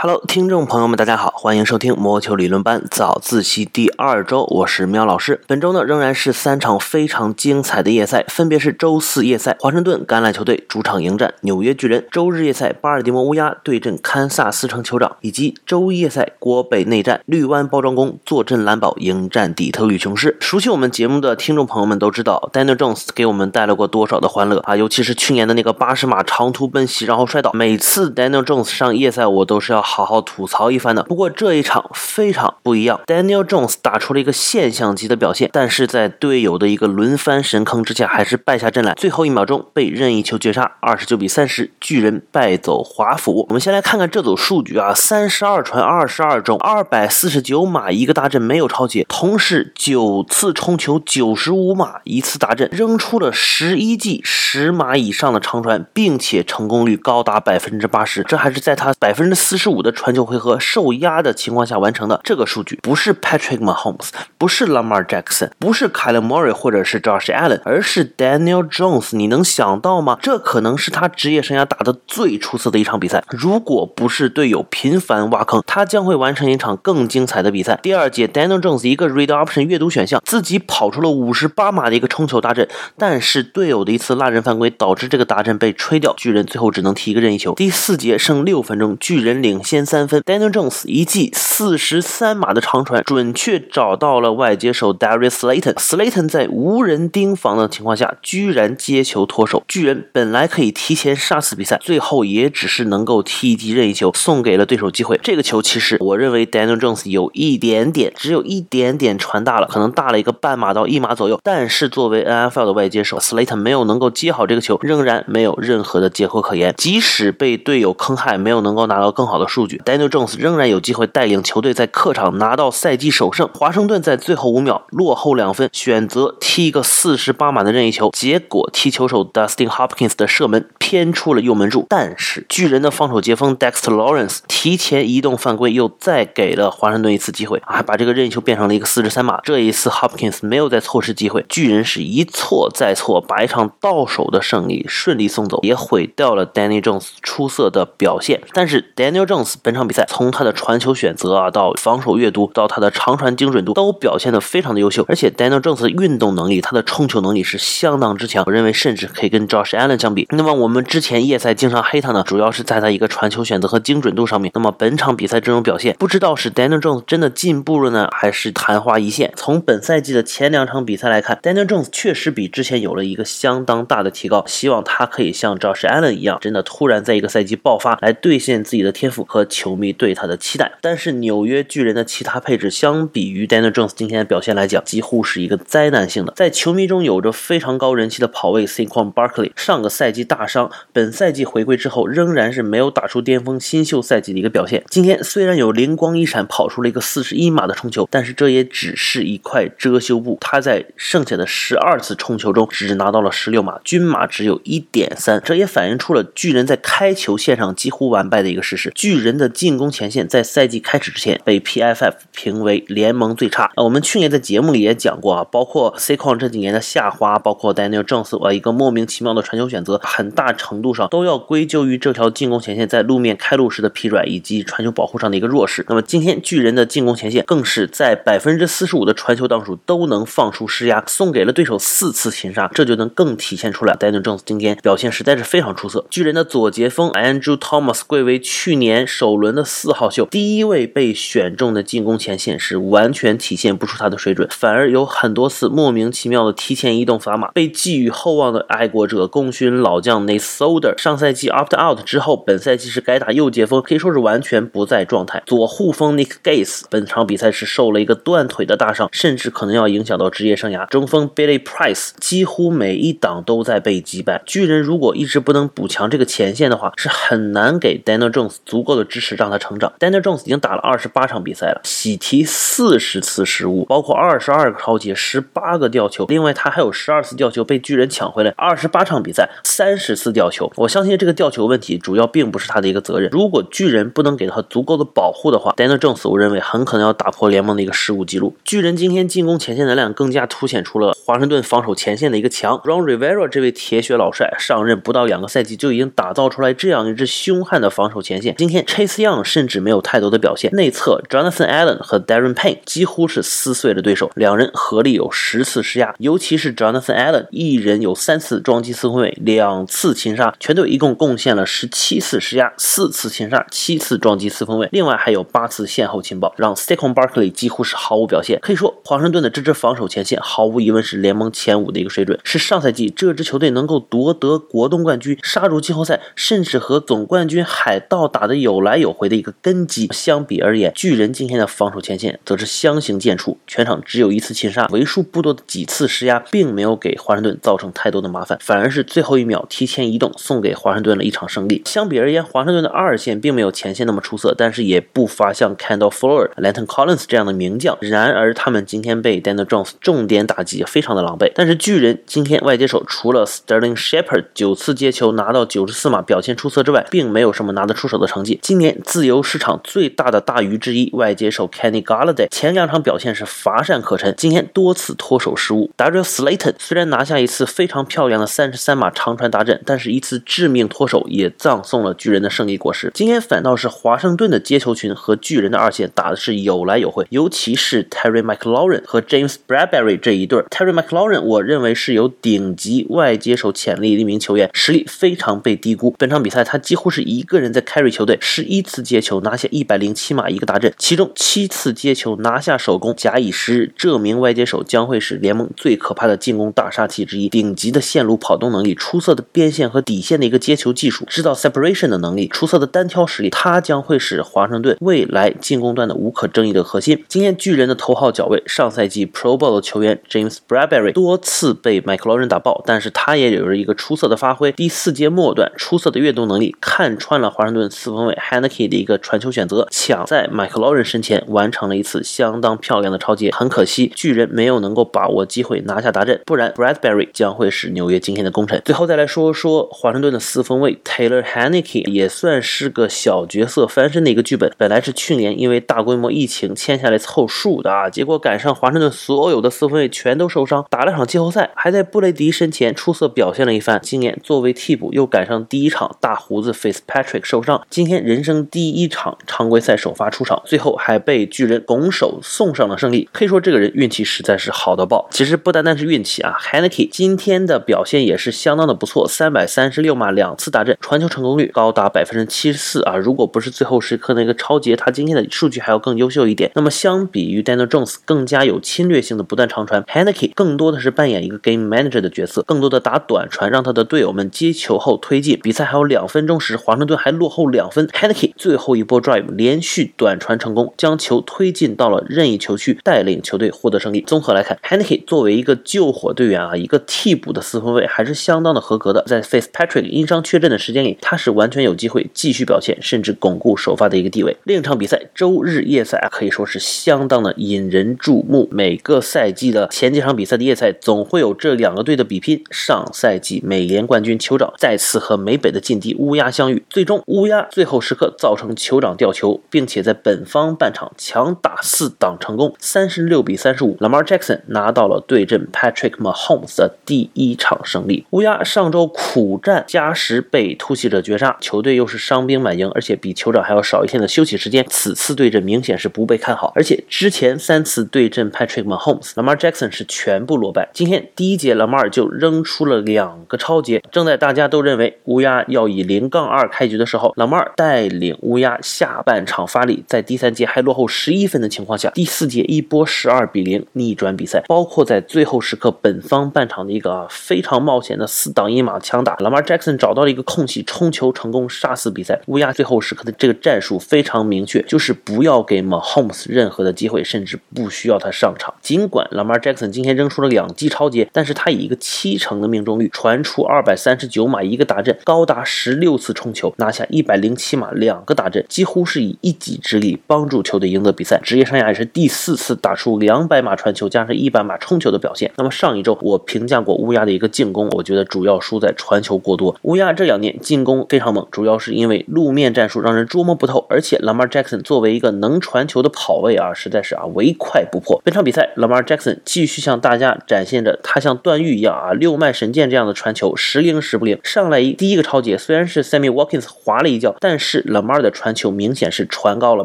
Hello，听众朋友们，大家好，欢迎收听魔球理论班早自习第二周，我是喵老师。本周呢仍然是三场非常精彩的夜赛，分别是周四夜赛，华盛顿橄榄球队主场迎战纽约巨人；周日夜赛，巴尔的摩乌鸦对阵堪萨斯城酋长；以及周一夜赛，国北内战，绿湾包装工坐镇蓝堡迎战底特律雄狮。熟悉我们节目的听众朋友们都知道，Daniel Jones 给我们带来过多少的欢乐啊！尤其是去年的那个八十码长途奔袭，然后摔倒，每次 Daniel Jones 上夜赛，我都是要。好好吐槽一番的。不过这一场非常不一样，Daniel Jones 打出了一个现象级的表现，但是在队友的一个轮番神坑之下，还是败下阵来。最后一秒钟被任意球绝杀，二十九比三十，巨人败走华府。我们先来看看这组数据啊，三十二传二十二中，二百四十九码一个大阵没有超解，同时九次冲球九十五码一次大阵，扔出了十一记十码以上的长传，并且成功率高达百分之八十，这还是在他百分之四十五。的传球回合受压的情况下完成的这个数据，不是 Patrick Mahomes，不是 Lamar Jackson，不是 Kyle Murray 或者是 Josh Allen，而是 Daniel Jones。你能想到吗？这可能是他职业生涯打的最出色的一场比赛。如果不是队友频繁挖坑，他将会完成一场更精彩的比赛。第二节，Daniel Jones 一个 Read Option 阅读选项，自己跑出了五十八码的一个冲球大阵，但是队友的一次拉人犯规导致这个大阵被吹掉，巨人最后只能踢一个任意球。第四节剩六分钟，巨人领。先三分，Daniel Jones 一记四十三码的长传，准确找到了外接手 Darius Slayton。Slayton 在无人盯防的情况下，居然接球脱手。巨人本来可以提前杀死比赛，最后也只是能够踢一记任意球，送给了对手机会。这个球其实我认为 Daniel Jones 有一点点，只有一点点传大了，可能大了一个半码到一码左右。但是作为 NFL 的外接手，Slayton 没有能够接好这个球，仍然没有任何的结果可言。即使被队友坑害，没有能够拿到更好的数。数据，Daniel Jones 仍然有机会带领球队在客场拿到赛季首胜。华盛顿在最后五秒落后两分，选择踢一个四十八码的任意球，结果踢球手 Dustin Hopkins 的射门偏出了右门柱。但是巨人的防守接锋 Dexter Lawrence 提前移动犯规，又再给了华盛顿一次机会，还把这个任意球变成了一个四十三码。这一次 Hopkins 没有再错失机会，巨人是一错再错，把一场到手的胜利顺利送走，也毁掉了 Daniel Jones 出色的表现。但是 Daniel Jones。本场比赛从他的传球选择啊，到防守阅读，到他的长传精准度，都表现得非常的优秀。而且 Daniel Jones 的运动能力，他的冲球能力是相当之强。我认为甚至可以跟 Josh Allen 相比。那么我们之前夜赛经常黑他呢，主要是在他一个传球选择和精准度上面。那么本场比赛这种表现，不知道是 Daniel Jones 真的进步了呢，还是昙花一现？从本赛季的前两场比赛来看，Daniel Jones 确实比之前有了一个相当大的提高。希望他可以像 Josh Allen 一样，真的突然在一个赛季爆发，来兑现自己的天赋和。和球迷对他的期待，但是纽约巨人的其他配置相比于 Daniel Jones 今天的表现来讲，几乎是一个灾难性的。在球迷中有着非常高人气的跑位 Saquon Barkley，上个赛季大伤，本赛季回归之后仍然是没有打出巅峰新秀赛季的一个表现。今天虽然有灵光一闪，跑出了一个四十一码的冲球，但是这也只是一块遮羞布。他在剩下的十二次冲球中只拿到了十六码，均码只有一点三，这也反映出了巨人在开球线上几乎完败的一个事实。巨人。的进攻前线在赛季开始之前被 PFF 评为联盟最差啊。我们去年在节目里也讲过啊，包括 C 矿这几年的下滑，包括 Daniel Jones 呃一个莫名其妙的传球选择，很大程度上都要归咎于这条进攻前线在路面开路时的疲软以及传球保护上的一个弱势。那么今天巨人的进攻前线更是在百分之四十五的传球当数都能放出施压，送给了对手四次擒杀，这就能更体现出来 Daniel Jones 今天表现实在是非常出色。巨人的左截锋 Andrew Thomas 贵为去年。首轮的四号秀，第一位被选中的进攻前线是完全体现不出他的水准，反而有很多次莫名其妙的提前移动砝码，被寄予厚望的爱国者功勋老将 Nate Solder，上赛季 opt out 之后，本赛季是改打右截锋，可以说是完全不在状态。左护锋 Nick Gates 本场比赛是受了一个断腿的大伤，甚至可能要影响到职业生涯。中锋 Billy Price 几乎每一档都在被击败。巨人如果一直不能补强这个前线的话，是很难给 Daniel Jones 足够的。支持让他成长。Daniel Jones 已经打了二十八场比赛了，喜提四十次失误，包括二十二个超截，十八个吊球。另外他还有十二次吊球被巨人抢回来。二十八场比赛，三十次吊。球。我相信这个吊球问题主要并不是他的一个责任。如果巨人不能给他足够的保护的话，Daniel Jones 我认为很可能要打破联盟的一个失误记录。巨人今天进攻前线能量更加凸显出了华盛顿防守前线的一个强。Ron Rivera 这位铁血老帅上任不到两个赛季就已经打造出来这样一支凶悍的防守前线。今天 Chase Young 甚至没有太多的表现，内侧 Jonathan Allen 和 Darren Payne 几乎是撕碎了对手，两人合力有十次施压，尤其是 Jonathan Allen 一人有三次撞击四分卫，两次擒杀，全队一共贡献了十七次施压，四次擒杀，七次撞击四分卫，另外还有八次线后擒保，让 s t e c o n Barkley 几乎是毫无表现。可以说，华盛顿的这支防守前线毫无疑问是联盟前五的一个水准，是上赛季这支球队能够夺得国东冠军、杀入季后赛，甚至和总冠军海盗打的有有来有回的一个根基。相比而言，巨人今天的防守前线则是相形见绌，全场只有一次擒杀，为数不多的几次施压，并没有给华盛顿造成太多的麻烦，反而是最后一秒提前移动，送给华盛顿了一场胜利。相比而言，华盛顿的二线并没有前线那么出色，但是也不乏像 Kendall Fuller、l a n t o n Collins 这样的名将。然而，他们今天被 Daniel Jones 重点打击，非常的狼狈。但是巨人今天外接手除了 Sterling Shepard 九次接球拿到九十四码，表现出色之外，并没有什么拿得出手的成绩。今年自由市场最大的大鱼之一，外接手 Kenny Galladay 前两场表现是乏善可陈，今天多次脱手失误。Darius Slayton 虽然拿下一次非常漂亮的三十三码长传达阵，但是一次致命脱手也葬送了巨人的胜利果实。今天反倒是华盛顿的接球群和巨人的二线打的是有来有回，尤其是 Terry McLaurin 和 James Bradbury 这一对。Terry McLaurin 我认为是有顶级外接手潜力的一名球员，实力非常被低估。本场比赛他几乎是一个人在 carry 球队，十一次接球拿下一百零七码一个达阵，其中七次接球拿下首攻。假以时日，这名外接手将会是联盟最可怕的进攻大杀器之一。顶级的线路跑动能力，出色的边线和底线的一个接球技术，制造 separation 的能力，出色的单挑实力，他将会是华盛顿未来进攻端的无可争议的核心。今天巨人的头号角卫，上赛季 Pro Bowl 的球员 James Bradbury 多次被麦克劳人打爆，但是他也有着一个出色的发挥。第四节末段，出色的跃动能力，看穿了华盛顿四分卫 Haneke 的一个传球选择，抢在麦克劳人身前完成了一次相当漂亮的超截。很可惜，巨人没有能够把握机会拿下达阵，不然 Bradbury 将会是纽约今天的功臣。最后再来说说华盛顿的四分卫 Taylor Haneke，也算是个小角色翻身的一个剧本。本来是去年因为大规模疫情签下来凑数的啊，结果赶上华盛顿所有的四分卫全都受伤，打了场季后赛，还在布雷迪身前出色表现了一番。今年作为替补，又赶上第一场大胡子 Fitzpatrick 受伤，今天人人生第一场常规赛首发出场，最后还被巨人拱手送上了胜利。可以说这个人运气实在是好到爆。其实不单单是运气啊，Haneke 今天的表现也是相当的不错，三百三十六码两次打阵，传球成功率高达百分之七十四啊！如果不是最后时刻那个超节，他今天的数据还要更优秀一点。那么相比于 Daniel Jones 更加有侵略性的不断长传，Haneke 更多的是扮演一个 game manager 的角色，更多的打短传，让他的队友们接球后推进。比赛还有两分钟时，华盛顿还落后两分，Haneke 最后一波 drive 连续短传成功，将球推进到了任意球区，带领球队获得胜利。综合来看，Haneke 作为一个救火队员啊，一个替补的四分卫，还是相当的合格的。在 Fitzpatrick 因伤缺阵的时间里，他是完全有机会继续表现，甚至巩固首发的一个地位。另一场比赛，周日夜赛啊，可以说是相当的引人注目。每个赛季的前几场比赛的夜赛，总会有这两个队的比拼。上赛季美联冠军酋长再次和美北的劲敌乌鸦相遇，最终乌鸦最后是时刻造成酋长掉球，并且在本方半场强打四挡成功，三十六比三十五，Lamar Jackson 拿到了对阵 Patrick Mahomes 的第一场胜利。乌鸦上周苦战加时被突袭者绝杀，球队又是伤兵满营，而且比酋长还要少一天的休息时间。此次对阵明显是不被看好，而且之前三次对阵 Patrick Mahomes，Lamar Jackson 是全部落败。今天第一节，Lamar 就扔出了两个超节。正在大家都认为乌鸦要以零杠二开局的时候，Lamar 带带领乌鸦下半场发力，在第三节还落后十一分的情况下，第四节一波十二比零逆转比赛。包括在最后时刻，本方半场的一个啊非常冒险的四挡一码强打老马 Jackson 找到了一个空隙，冲球成功杀死比赛。乌鸦最后时刻的这个战术非常明确，就是不要给 Mahomes 任何的机会，甚至不需要他上场。尽管老马 Jackson 今天扔出了两记超节，但是他以一个七成的命中率传出二百三十九码一个打阵，高达十六次冲球，拿下一百零七码两个打阵，几乎是以一己之力帮助球队赢得比赛。职业生涯也是第四次打出两百码传球加上一百码冲球的表现。那么上一周我评价过乌鸦的一个进攻，我觉得主要输在传。球过多。乌鸦这两年进攻非常猛，主要是因为路面战术让人捉摸不透，而且 Lamar Jackson 作为一个能传球的跑位啊，实在是啊唯快不破。本场比赛，Lamar Jackson 继续向大家展现着他像段誉一样啊六脉神剑这样的传球，时灵时不灵。上来一第一个超节，虽然是 Sammy Watkins 滑了一脚，但是 Lamar 的传球明显是传高了，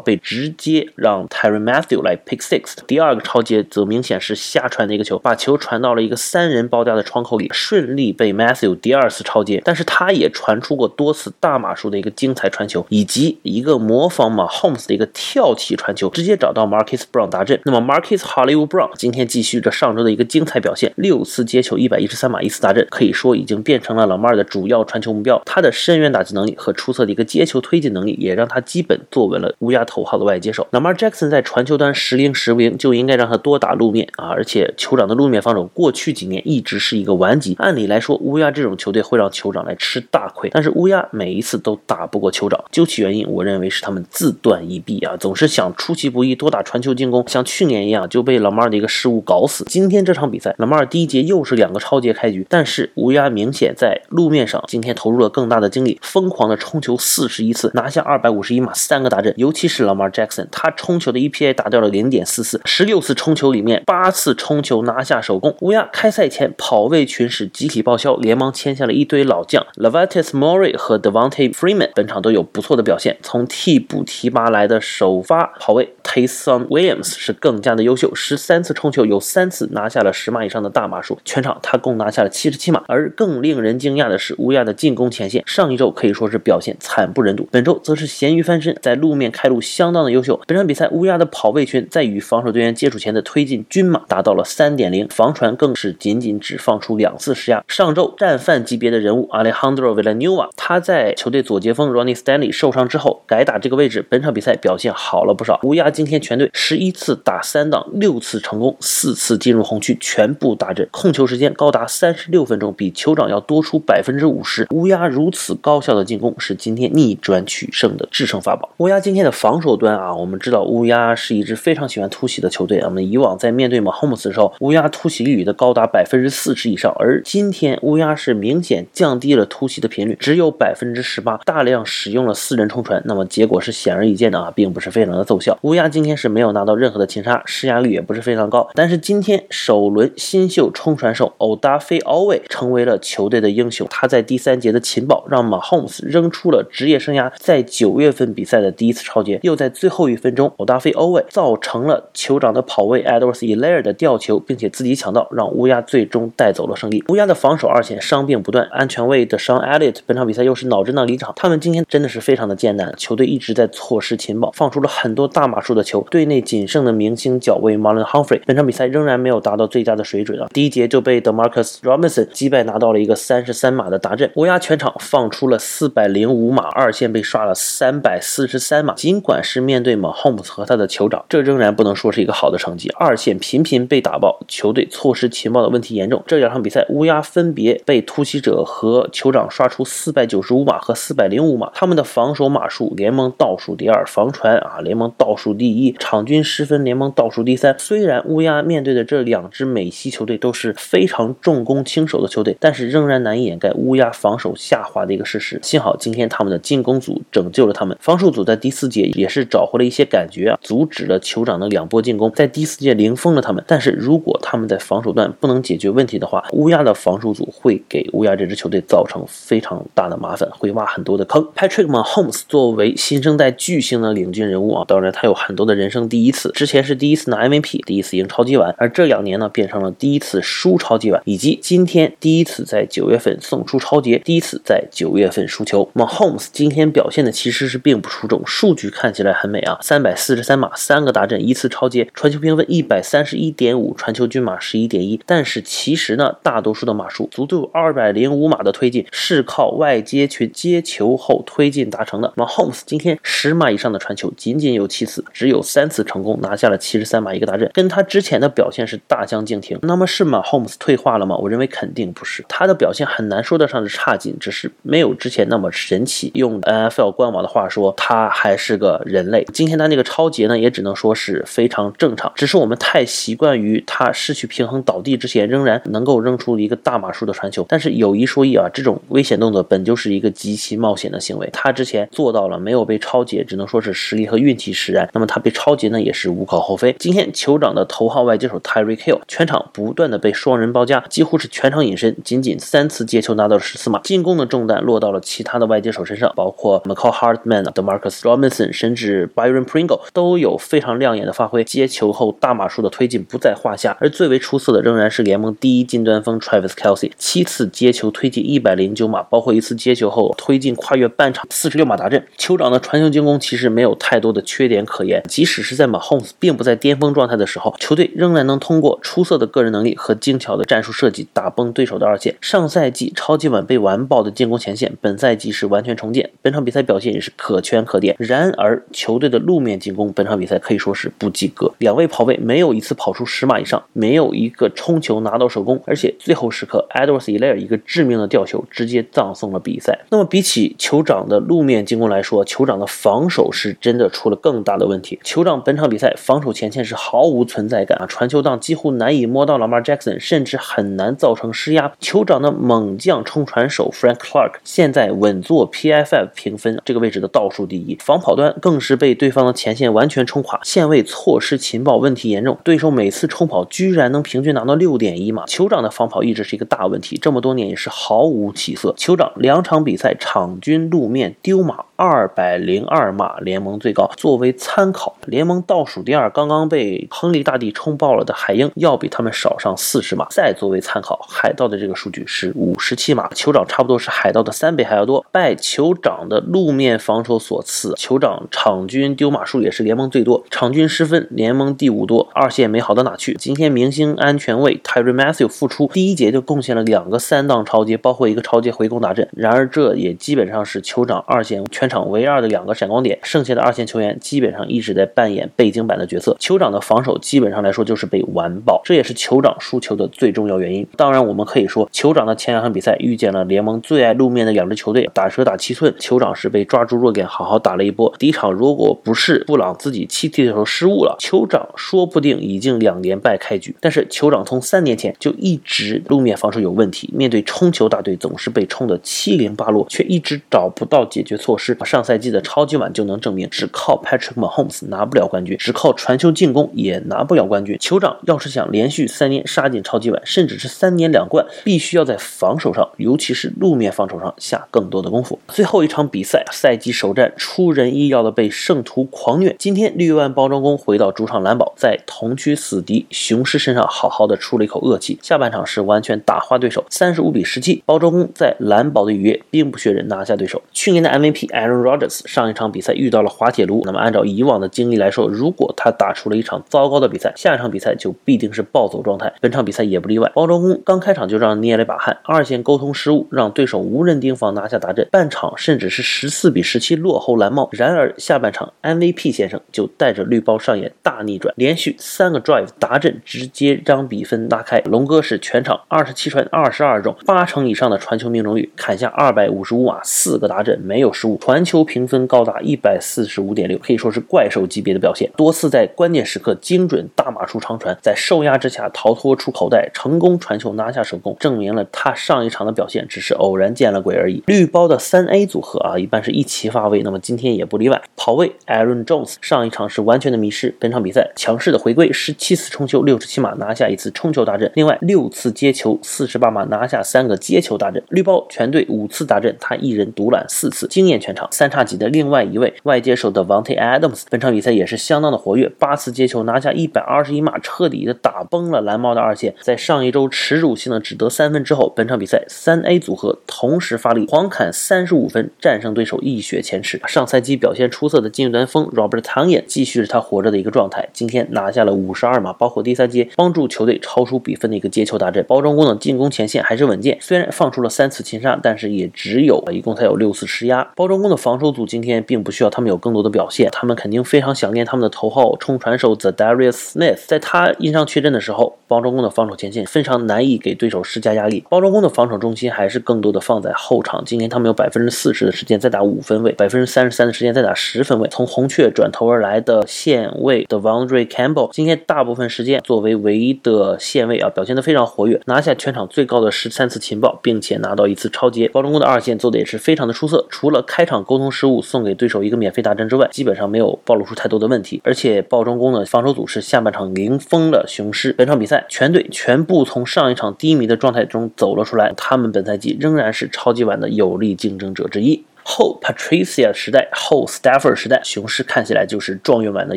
被直接让 Terry Matthew 来 pick six。第二个超接则明显是瞎传的一个球，把球传到了一个三人包夹的窗口里，顺利被 Matthew 第二次超接。但是他也传出过多次大码数的一个精彩传球，以及一个模仿马 Holmes 的一个跳起传球，直接找到 Marcus Brown 达阵。那么 Marcus Hollywood Brown 今天继续着上周的一个精彩表现，六次接球一百一十三码一次达阵，可以说已经变成了老 Mar 的主要传球目标。他的深远打击能力和出色的一个接球推技能力，也让他基本坐稳了乌鸦头号的外接手。老 Mar Jackson 在传球端时灵时不灵，就应该让他多打路面啊！而且酋长的路面防守过去几年一直是一个顽疾，按理来说乌鸦这种球队会让酋长来吃大亏，但是乌鸦每一次都打不过酋长。究其原因，我认为是他们自断一臂啊，总是想出其不意多打传球进攻，像去年一样就被老马尔的一个失误搞死。今天这场比赛，老马尔第一节又是两个超节开局，但是乌鸦明显在路面上今天投入了更大的精力，疯狂的冲球四十一次，拿下二百五十一码三个大阵，尤其是 Lamar Jackson，他冲球的 EPA 达到了零点四四，十六次冲球里面八次冲球拿下首攻。乌鸦开赛前跑位群是集体报销，连忙签下了一堆老将 l a v a t i s Murray 和 Devonte Freeman，本场都有不错的表现。从替补提拔来的首发跑位 Taysom Williams 是更加的优秀，十三次冲球有三次拿下了十码以上的大码数，全场他共拿下了七十七码。而更令人惊讶的是，乌鸦的进攻前线上一周可以说是表现惨不忍睹，本周则是咸鱼翻身，在路面开路相当的优秀。本场比赛乌鸦的跑位群在与防守队员接触前的推进均码达到了三点零，防传更是仅仅只放出两次施压。上周战犯级别的人物 Alejandro Villanueva，他在球队左截锋 Ronnie Stanley 受伤之后改打这个位置，本场比赛表现好了不少。乌鸦今天全队十一次打三档，六次成功，四次进入红区，全部打阵，控球时间高达三十六分钟，比酋长要多出百分之五十。乌鸦如此高效的进攻是今天逆转取胜的制胜法宝。乌鸦今天的防守端啊，我们知道乌鸦是一支非常喜欢突袭的球队。我们以往在面对马 Holmes 的时候，乌鸦突袭率的高达百分之四十以上，而今天乌鸦是明显降低了突袭的频率，只有百分之十八，大量使用了四人冲传。那么结果是显而易见的啊，并不是非常的奏效。乌鸦今天是没有拿到任何的擒杀，施压率也不是非常高。但是今天首轮新秀冲传手欧达菲奥韦成为了球队的英雄，他在第三节的擒保让马 Holmes 扔出了职业生涯在九月份比赛的第一次超节，又在最后一分钟欧达菲奥韦造成了酋长的跑位 Edwards e l a i r 的吊球，并且自己抢到，让乌鸦最终带走了胜利。乌鸦的防守二线伤病不断，安全卫的伤 Elliot 本场比赛又是脑震荡离场，他们今天真的是非常的艰难，球队一直在错失情报，放出了很多大码数的球。队内仅剩的明星脚卫 Marlon Humphrey 本场比赛仍然没有达到最佳的水准啊，第一节就被 Demarcus Robinson 击败，拿到了一个三十三码的达阵。乌鸦全场放出了四百零五码，二线被刷了三百四十三码。尽管是面对 Mahomes 和他的酋长，这仍然不能说是一个好的成绩。二线频频被打爆，球队错失情报的问题严重。这两场比赛，乌鸦分别被突袭者和酋长刷出四百九十五码和四百零五码，他们的防守码数联盟倒数第二，防传啊联盟倒数第一，场均失分联盟倒数第三。虽然乌鸦面对的这两支美西球队都是非常重攻轻守的球队，但是仍然难以掩盖乌鸦防守下滑的一个事实。幸好今天他们的进攻组拯救了他们，防守组在第四节也是找回了一些感觉啊，阻止了酋长的两波进攻，在第四节零封了他们。但是如果他们在防守端不能解决问题的话，乌鸦的防守组会给乌鸦这支球队造成非常大的麻烦，会挖很多的坑。Patrick Mahomes 作为新生代巨星的领军人物啊，当然他有很多的人生第一次，之前是第一次拿 MVP，第一次赢超级碗，而这两年呢变成了第一次输超级碗，以及今天第一次在九月份送出超级，第一次在九月份输球。Mahomes 今天表表现的其实是并不出众，数据看起来很美啊，三百四十三码，三个大阵，一次超节，传球评分一百三十一点五，传球均码十一点一。但是其实呢，大多数的码数，足足有二百零五码的推进是靠外接群接球后推进达成的。Mahomes 今天十码以上的传球仅仅有七次，只有三次成功，拿下了七十三码一个大阵，跟他之前的表现是大相径庭。那么是 Mahomes 退化了吗？我认为肯定不是，他的表现很难说得上是差劲，只是没有之前那么神奇。用 NFL 官网的话说，他还是个人类。今天他那个超节呢，也只能说是非常正常，只是我们太习惯于他失去平衡倒地之前仍然能够扔出一个大码数的传球。但是有一说一啊，这种危险动作本就是一个极其冒险的行为。他之前做到了，没有被超截，只能说是实力和运气使然。那么他被超截呢，也是无可厚非。今天酋长的头号外接手 Tyreek Hill 全场不断的被双人包夹，几乎是全场隐身，仅仅三次接球拿到了十四码，进攻的重担落到了其他的外接手身上，包括 McCall Hartman、Demarcus Robinson，甚至 Byron Pringle 都有非常亮眼的发挥，接球后大码数的推进不在话下。而最为出色的仍然是联盟第一近端锋 Travis Kelsey，七次接球推进一百零九码，包括一次接球后推进跨越半场四十六码达阵。酋长的传球进攻其实没有太多的缺点可言，即使是在马 Holmes 并不在巅峰状态的时候，球队仍然能通过出色的个人能力和精巧的战术设计打崩对手的二线。上赛季超级碗被完爆的进攻前线，本赛季是完全重建，本场比赛表现也是可圈可点。然而，球队的路面进攻本场比赛可以说是不及格，两位跑位没有一次跑出十码以上，没有一个冲球拿到手攻，而且最后时刻 Edwards l a r 一个致命的吊球，直接葬送了比赛。那么，比起酋长的路面进攻来说，酋长的防守是真的出了更大的问题。酋长本场比赛防守前线是毫无存在感啊，传球档几乎难以摸到 Lamar Jackson，甚至很难造成施压。酋长的猛将冲传手 Frank Clark 现在稳坐 PFF 评分这个位置的倒数第一，防跑端更是被对方的前线完全冲垮，线位错失情报问题严重，对手每次冲跑居然能平均拿到六点一码。酋长的防跑一直是一个大问题，这么多年也是毫无起色。酋长两场比赛场均路面丢码。二百零二码，联盟最高。作为参考，联盟倒数第二，刚刚被亨利大帝冲爆了的海鹰，要比他们少上四十码。再作为参考，海盗的这个数据是五十七码，酋长差不多是海盗的三倍还要多。拜酋长的路面防守所赐，酋长场均丢码数也是联盟最多，场均失分联盟第五多。二线没好到哪去？今天明星安全卫 Tyre Matthew 复出，第一节就贡献了两个三档超接，包括一个超接回攻打阵。然而这也基本上是酋长二线全。场唯二的两个闪光点，剩下的二线球员基本上一直在扮演背景板的角色。酋长的防守基本上来说就是被完爆，这也是酋长输球的最重要原因。当然，我们可以说酋长的前两场比赛遇见了联盟最爱露面的两支球队，打蛇打七寸，酋长是被抓住弱点好好打了一波。第一场如果不是布朗自己弃踢的时候失误了，酋长说不定已经两连败开局。但是酋长从三年前就一直路面防守有问题，面对冲球大队总是被冲得七零八落，却一直找不到解决措施。上赛季的超级碗就能证明，只靠 Patrick Mahomes 拿不了冠军，只靠传球进攻也拿不了冠军。酋长要是想连续三年杀进超级碗，甚至是三年两冠，必须要在防守上，尤其是路面防守上下更多的功夫。最后一场比赛，赛季首战，出人意料的被圣徒狂虐。今天绿湾包装工回到主场蓝宝，在同区死敌雄狮身上好好的出了一口恶气。下半场是完全打花对手，三十五比十七，包装工在蓝宝的雨夜兵不血刃拿下对手。去年的 MVP Aaron Rodgers 上一场比赛遇到了滑铁卢，那么按照以往的经历来说，如果他打出了一场糟糕的比赛，下一场比赛就必定是暴走状态。本场比赛也不例外。包装工刚开场就让捏了一把汗，二线沟通失误让对手无人盯防拿下达阵，半场甚至是十四比十七落后蓝帽。然而下半场 MVP 先生就带着绿包上演大逆转，连续三个 drive 达阵，直接将比分拉开。龙哥是全场二十七传二十二中，八成以上的传球命中率，砍下二百五十五码，四个达阵没有失误。传球评分高达一百四十五点六，可以说是怪兽级别的表现。多次在关键时刻精准大码出长传，在受压之下逃脱出口袋，成功传球拿下首攻，证明了他上一场的表现只是偶然见了鬼而已。绿包的三 A 组合啊，一般是一齐发威，那么今天也不例外。跑位 Aaron Jones 上一场是完全的迷失，本场比赛强势的回归，十七次冲球六十七码拿下一次冲球大阵，另外六次接球四十八码拿下三个接球大阵。绿包全队五次大阵，他一人独揽四次，惊艳全场。三叉戟的另外一位外接手的 Vante Adams，本场比赛也是相当的活跃，八次接球拿下一百二十一码，彻底的打崩了蓝猫的二线。在上一周耻辱性的只得三分之后，本场比赛三 A 组合同时发力，狂砍三十五分，战胜对手一雪前耻。上赛季表现出色的近端锋 Robert Tonyan 继续是他活着的一个状态，今天拿下了五十二码，包括第三节帮助球队超出比分的一个接球大阵。包装工的进攻前线还是稳健，虽然放出了三次擒杀，但是也只有一共才有六次施压。包装工。的防守组今天并不需要他们有更多的表现，他们肯定非常想念他们的头号冲传手 The Darius Smith，在他因伤缺阵的时候，包装工的防守前线非常难以给对手施加压力。包装工的防守中心还是更多的放在后场，今天他们有百分之四十的时间再打五分位，百分之三十三的时间再打十分位。从红雀转头而来的线位的 Vondre Campbell，今天大部分时间作为唯一的线位啊，表现的非常活跃，拿下全场最高的十三次。情报，并且拿到一次超节。包装工的二线做的也是非常的出色，除了开场沟通失误送给对手一个免费大阵之外，基本上没有暴露出太多的问题。而且包装工的防守组是下半场零封了雄狮。本场比赛全队全部从上一场低迷的状态中走了出来，他们本赛季仍然是超级碗的有力竞争者之一。后 Patricia 时代，后 Stafford 时代，雄狮看起来就是状元碗的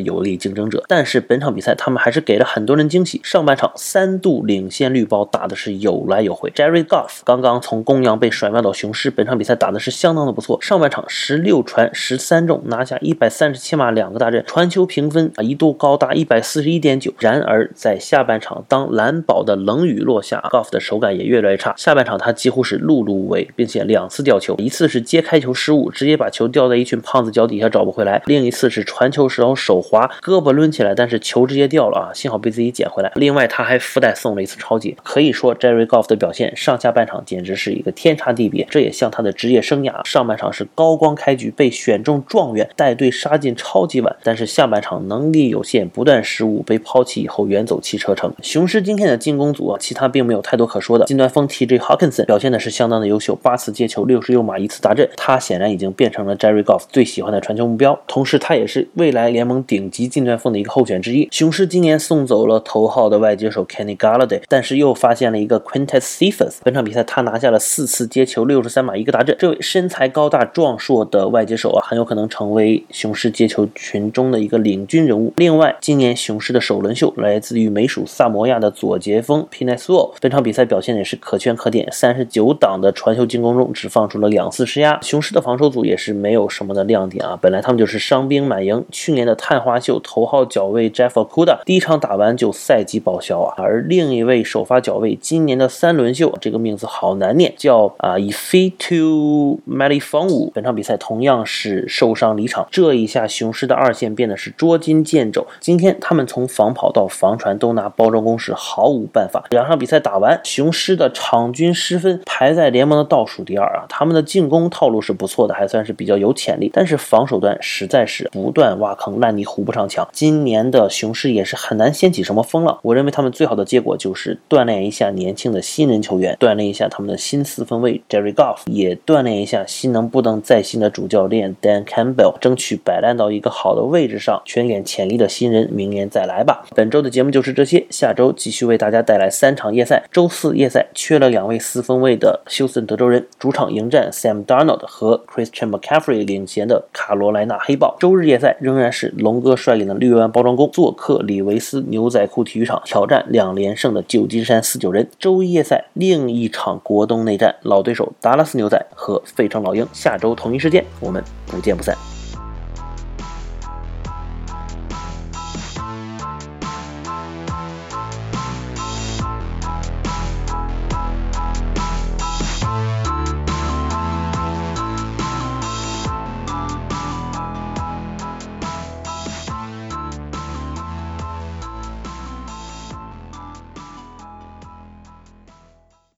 有力竞争者。但是本场比赛，他们还是给了很多人惊喜。上半场三度领先绿包打的是有来有回。Jerry Goff 刚刚从公羊被甩卖到雄狮，本场比赛打的是相当的不错。上半场十六传十三中，拿下一百三十七码两个大阵，传球评分啊一度高达一百四十一点九。然而在下半场，当蓝宝的冷雨落下，Goff 的手感也越来越差。下半场他几乎是碌碌无为，并且两次掉球，一次是接开球。失误直接把球掉在一群胖子脚底下找不回来。另一次是传球时候手滑，胳膊抡起来，但是球直接掉了啊，幸好被自己捡回来。另外他还附带送了一次超级，可以说 Jerry Goff 的表现上下半场简直是一个天差地别。这也像他的职业生涯，上半场是高光开局，被选中状元，带队杀进超级碗，但是下半场能力有限，不断失误，被抛弃以后远走汽车城。雄狮今天的进攻组啊，其他并没有太多可说的。金端锋 TJ Hawkinson 表现的是相当的优秀，八次接球，六十六码，一次达阵，他。显然已经变成了 Jerry Goff 最喜欢的传球目标，同时他也是未来联盟顶级近端锋的一个候选之一。雄狮今年送走了头号的外接手 Kenny Galladay，但是又发现了一个 Quintez Cephas。本场比赛他拿下了四次接球，六十三码一个大阵。这位身材高大壮硕的外接手啊，很有可能成为雄狮接球群中的一个领军人物。另外，今年雄狮的首轮秀来自于美属萨摩亚的左截锋 p i n e s w o 本场比赛表现也是可圈可点，三十九档的传球进攻中只放出了两次施压。雄狮的防守组也是没有什么的亮点啊，本来他们就是伤兵满营。去年的探花秀头号角卫 Jeff Okuda 第一场打完就赛季报销啊，而另一位首发角卫今年的三轮秀，这个名字好难念，叫啊 e f i t u Malifongu，本场比赛同样是受伤离场。这一下雄狮的二线变得是捉襟见肘。今天他们从防跑到防传都拿包装攻势毫无办法。两场比赛打完，雄狮的场均失分排在联盟的倒数第二啊，他们的进攻套路是不。错的还算是比较有潜力，但是防守端实在是不断挖坑，烂泥糊不上墙。今年的雄狮也是很难掀起什么风浪。我认为他们最好的结果就是锻炼一下年轻的新人球员，锻炼一下他们的新四分卫 Jerry Goff，也锻炼一下新能不能再新的主教练 Dan Campbell，争取摆烂到一个好的位置上，全点潜力的新人明年再来吧。本周的节目就是这些，下周继续为大家带来三场夜赛。周四夜赛缺了两位四分卫的休斯顿德州人，主场迎战 Sam Darnold 和 Christian McCaffrey 领衔的卡罗莱纳黑豹，周日夜赛仍然是龙哥率领的绿湾包装工做客李维斯牛仔裤体育场挑战两连胜的旧金山四九人。周一夜赛另一场国东内战，老对手达拉斯牛仔和费城老鹰。下周同一时间，我们不见不散。